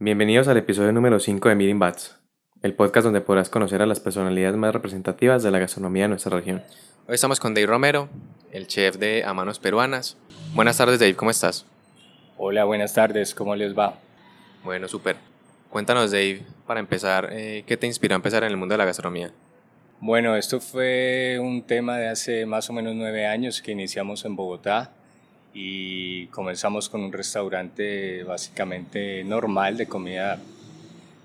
Bienvenidos al episodio número 5 de Meeting Bats, el podcast donde podrás conocer a las personalidades más representativas de la gastronomía de nuestra región. Hoy estamos con Dave Romero, el chef de A Manos Peruanas. Buenas tardes, Dave, ¿cómo estás? Hola, buenas tardes, ¿cómo les va? Bueno, súper. Cuéntanos, Dave, para empezar, eh, ¿qué te inspiró a empezar en el mundo de la gastronomía? Bueno, esto fue un tema de hace más o menos nueve años que iniciamos en Bogotá y comenzamos con un restaurante básicamente normal de comida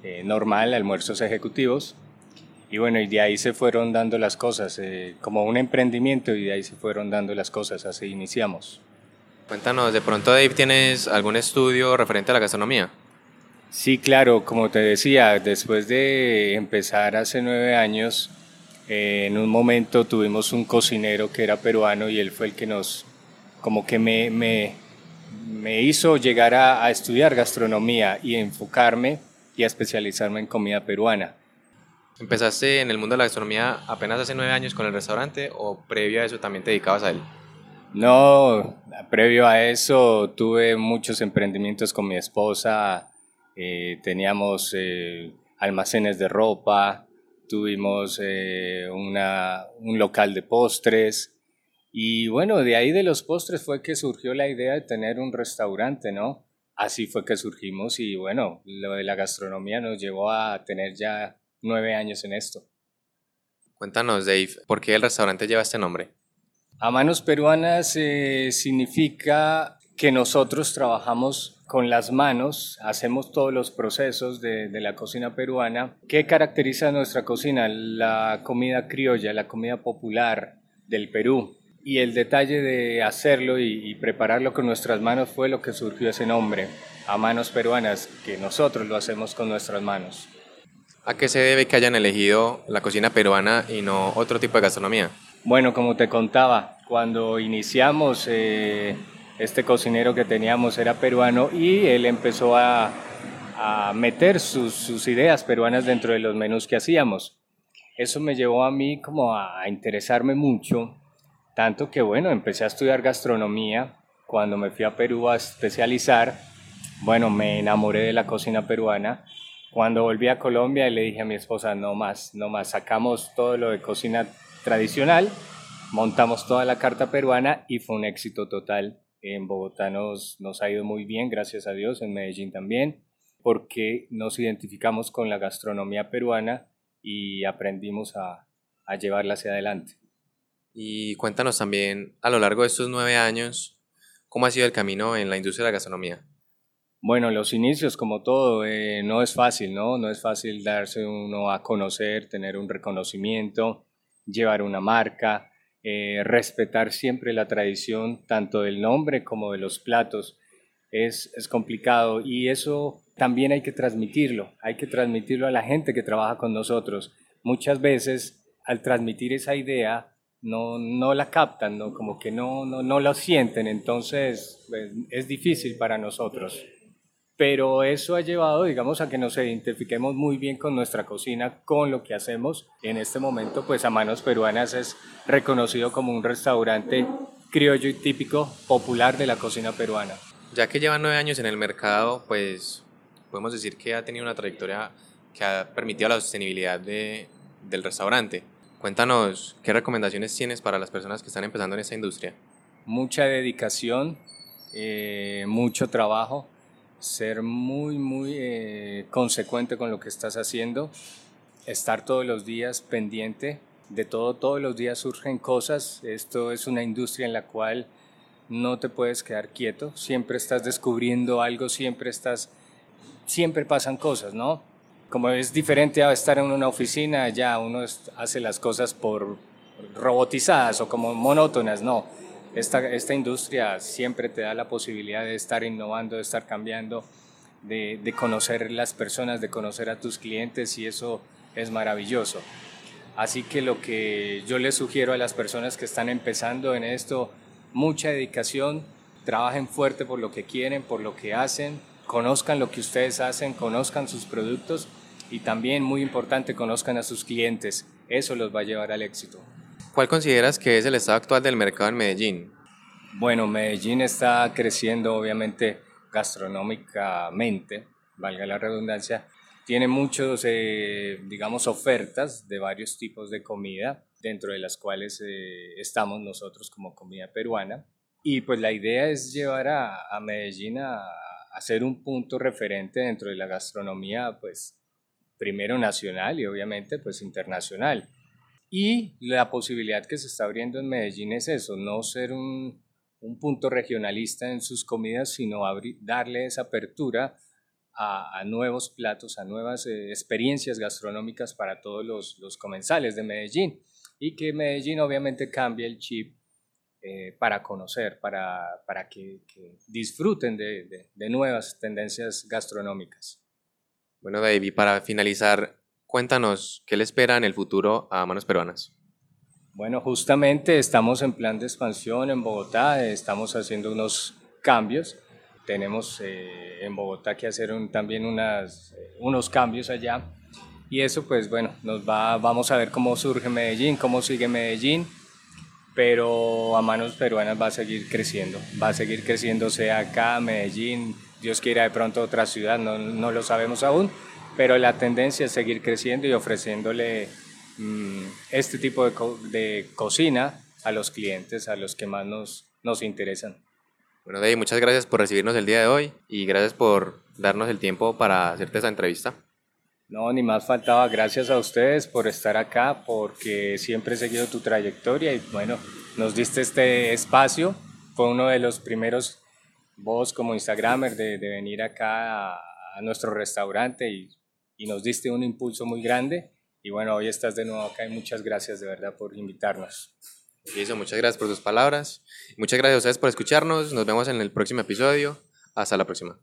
eh, normal, almuerzos ejecutivos. Y bueno, y de ahí se fueron dando las cosas, eh, como un emprendimiento y de ahí se fueron dando las cosas, así iniciamos. Cuéntanos, de pronto Dave, ¿tienes algún estudio referente a la gastronomía? Sí, claro, como te decía, después de empezar hace nueve años, eh, en un momento tuvimos un cocinero que era peruano y él fue el que nos como que me, me, me hizo llegar a, a, estudiar gastronomía y enfocarme y a especializarme en comida peruana. ¿Empezaste en el mundo de la gastronomía apenas hace nueve años con el restaurante o previo a eso también te dedicabas a él? No, previo a eso tuve muchos emprendimientos con mi esposa, eh, teníamos eh, almacenes de ropa, tuvimos eh, una, un local de postres, y bueno, de ahí de los postres fue que surgió la idea de tener un restaurante, ¿no? Así fue que surgimos y bueno, lo de la gastronomía nos llevó a tener ya nueve años en esto. Cuéntanos, Dave, ¿por qué el restaurante lleva este nombre? A manos peruanas eh, significa que nosotros trabajamos con las manos, hacemos todos los procesos de, de, la cocina peruana. ¿Qué caracteriza nuestra cocina? La comida criolla, la comida popular del Perú y el detalle de hacerlo y, prepararlo con nuestras manos fue lo que surgió ese nombre, a manos peruanas, que nosotros lo hacemos con nuestras manos. ¿A qué se debe que hayan elegido la cocina peruana y no otro tipo de gastronomía? Bueno, como te contaba, cuando iniciamos, eh, este cocinero que teníamos era peruano y él empezó a, a meter sus, sus ideas peruanas dentro de los menús que hacíamos. Eso me llevó a mí como a interesarme mucho tanto que bueno, empecé a estudiar gastronomía. Cuando me fui a Perú a especializar, bueno, me enamoré de la cocina peruana. Cuando volví a Colombia le dije a mi esposa, no más, no más, sacamos todo lo de cocina tradicional, montamos toda la carta peruana y fue un éxito total. En Bogotá nos, nos ha ido muy bien, gracias a Dios, en Medellín también, porque nos identificamos con la gastronomía peruana y aprendimos a, a llevarla hacia adelante. Y cuéntanos también, a lo largo de estos nueve años, ¿cómo ha sido el camino en la industria de la gastronomía? Bueno, los inicios, como todo, eh, no es fácil, ¿no? No es fácil darse uno a conocer, tener un reconocimiento, llevar una marca, eh, respetar siempre la tradición, tanto del nombre como de los platos. Es, es complicado y eso también hay que transmitirlo, hay que transmitirlo a la gente que trabaja con nosotros. Muchas veces, al transmitir esa idea, no, no la captan, ¿no? como que no, no, no lo sienten, entonces pues, es difícil para nosotros. Pero eso ha llevado, digamos, a que nos identifiquemos muy bien con nuestra cocina, con lo que hacemos. En este momento, pues a Manos Peruanas es reconocido como un restaurante criollo y típico popular de la cocina peruana. Ya que lleva nueve años en el mercado, pues podemos decir que ha tenido una trayectoria que ha permitido la sostenibilidad de, del restaurante. Cuéntanos, ¿qué recomendaciones tienes para las personas que están empezando en esta industria? Mucha dedicación, eh, mucho trabajo, ser muy, muy eh, consecuente con lo que estás haciendo, estar todos los días pendiente de todo, todos los días surgen cosas, esto es una industria en la cual no te puedes quedar quieto, siempre estás descubriendo algo, siempre estás, siempre pasan cosas, ¿no? Como es diferente a estar en una oficina, ya uno hace las cosas por robotizadas o como monótonas, no. Esta, esta industria siempre te da la posibilidad de estar innovando, de estar cambiando, de, de conocer las personas, de conocer a tus clientes y eso es maravilloso. Así que lo que yo les sugiero a las personas que están empezando en esto, mucha dedicación, trabajen fuerte por lo que quieren, por lo que hacen, conozcan lo que ustedes hacen, conozcan sus productos y también, muy importante, conozcan a sus clientes. Eso los va a llevar al éxito. ¿Cuál consideras que es el estado actual del mercado en Medellín? Bueno, Medellín está creciendo obviamente gastronómicamente, valga la redundancia, tiene muchos, eh, digamos, ofertas de varios tipos de comida, dentro de las cuales eh, estamos nosotros como comida peruana. Y pues la idea es llevar a, a Medellín a, a, ser un punto referente dentro de la gastronomía, pues primero nacional y obviamente pues internacional. Y la posibilidad que se está abriendo en Medellín es eso, no ser un, un punto regionalista en sus comidas, sino abrir, darle esa apertura a, a, nuevos platos, a nuevas eh, experiencias gastronómicas para todos los, los, comensales de Medellín. Y que Medellín obviamente cambie el chip eh, para conocer, para, para que, que disfruten de, de, de nuevas tendencias gastronómicas. Bueno, David, para finalizar, cuéntanos qué le espera en el futuro a Manos Peruanas. Bueno, justamente estamos en plan de expansión en Bogotá, estamos haciendo unos cambios. Tenemos eh, en Bogotá que hacer también unos cambios allá. Y eso, pues bueno, nos va, vamos a ver cómo surge Medellín, cómo sigue Medellín. Pero a manos peruanas va a seguir creciendo, va a seguir creciendo, sea acá, Medellín, Dios quiera de pronto otra ciudad, no, no lo sabemos aún, pero la tendencia es seguir creciendo y ofreciéndole mmm, este tipo de, co de, cocina a los clientes, a los que más nos, nos interesan. Bueno, David, muchas gracias por recibirnos el día de hoy y gracias por darnos el tiempo para hacerte esta entrevista. No, ni más faltaba. Gracias a ustedes por estar acá, porque siempre he seguido tu trayectoria y bueno, nos diste este espacio. Fue uno de los primeros vos como Instagramer de, de venir acá a, a, nuestro restaurante y, y nos diste un impulso muy grande. Y bueno, hoy estás de nuevo acá y muchas gracias de verdad por invitarnos. Y eso, muchas gracias por tus palabras. Muchas gracias a ustedes por escucharnos. Nos vemos en el próximo episodio. Hasta la próxima.